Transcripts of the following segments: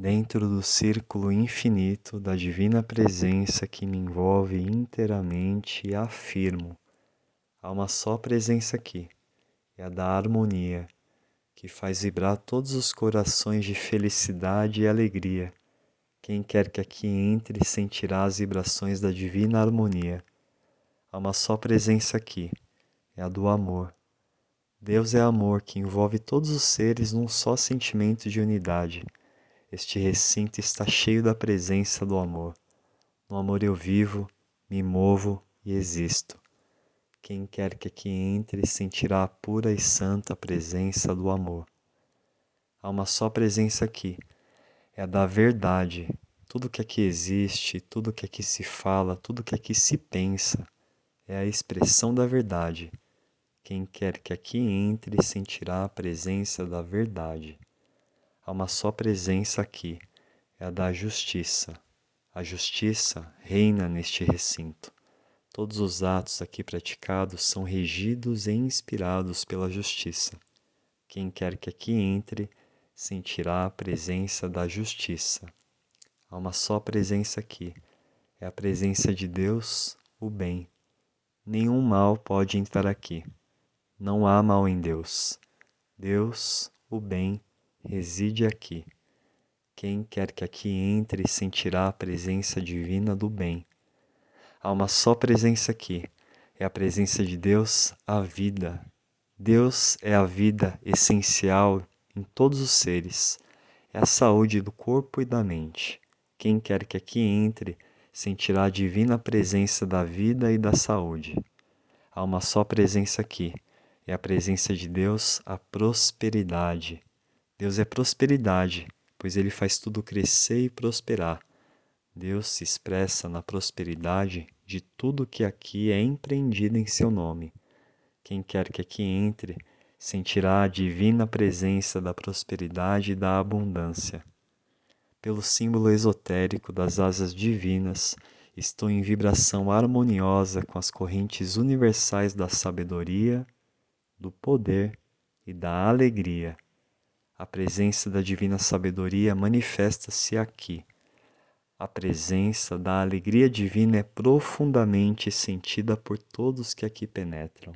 dentro do círculo infinito da divina presença que me envolve inteiramente, afirmo: há uma só presença aqui, é a da harmonia, que faz vibrar todos os corações de felicidade e alegria. Quem quer que aqui entre sentirá as vibrações da divina harmonia. Há uma só presença aqui, é a do amor. Deus é amor que envolve todos os seres num só sentimento de unidade. Este recinto está cheio da presença do amor. No amor eu vivo, me movo e existo. Quem quer que aqui entre sentirá a pura e santa presença do amor. Há uma só presença aqui, é a da verdade. Tudo que aqui existe, tudo que aqui se fala, tudo que aqui se pensa, é a expressão da verdade. Quem quer que aqui entre sentirá a presença da verdade. Há uma só presença aqui, é a da justiça. A justiça reina neste recinto. Todos os atos aqui praticados são regidos e inspirados pela justiça. Quem quer que aqui entre sentirá a presença da justiça. Há uma só presença aqui, é a presença de Deus, o bem. Nenhum mal pode entrar aqui. Não há mal em Deus. Deus, o bem, reside aqui. Quem quer que aqui entre sentirá a presença divina do bem. Há uma só presença aqui, é a presença de Deus, a vida. Deus é a vida essencial em todos os seres, é a saúde do corpo e da mente. Quem quer que aqui entre sentirá a divina presença da vida e da saúde. Há uma só presença aqui, é a presença de Deus, a prosperidade. Deus é prosperidade, pois ele faz tudo crescer e prosperar. Deus se expressa na prosperidade de tudo que aqui é empreendido em seu nome. Quem quer que aqui entre sentirá a divina presença da prosperidade e da abundância. Pelo símbolo esotérico das asas divinas, estou em vibração harmoniosa com as correntes universais da sabedoria, do poder e da alegria. A presença da divina sabedoria manifesta-se aqui a presença da alegria divina é profundamente sentida por todos que aqui penetram.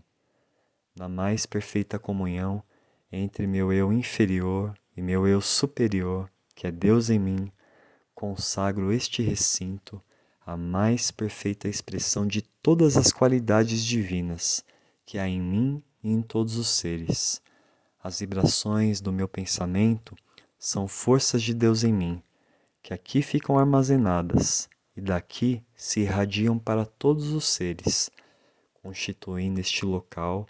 Na mais perfeita comunhão entre meu eu inferior e meu eu superior, que é Deus em mim, consagro este recinto à mais perfeita expressão de todas as qualidades divinas que há em mim e em todos os seres. As vibrações do meu pensamento são forças de Deus em mim que aqui ficam armazenadas e daqui se irradiam para todos os seres, constituindo este local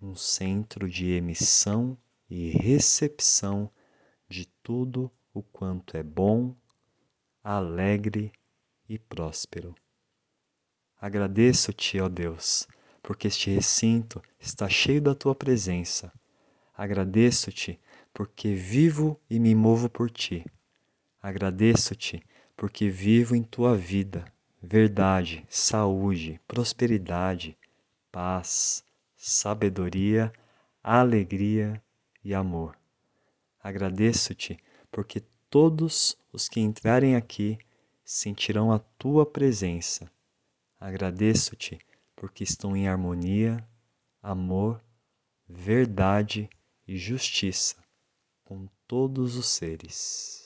um centro de emissão e recepção de tudo o quanto é bom, alegre e próspero. Agradeço-te, ó Deus, porque este recinto está cheio da tua presença. Agradeço-te porque vivo e me movo por ti. Agradeço-te porque vivo em tua vida, verdade, saúde, prosperidade, paz, sabedoria, alegria e amor. Agradeço-te porque todos os que entrarem aqui sentirão a tua presença. Agradeço-te porque estão em harmonia, amor, verdade e justiça com todos os seres.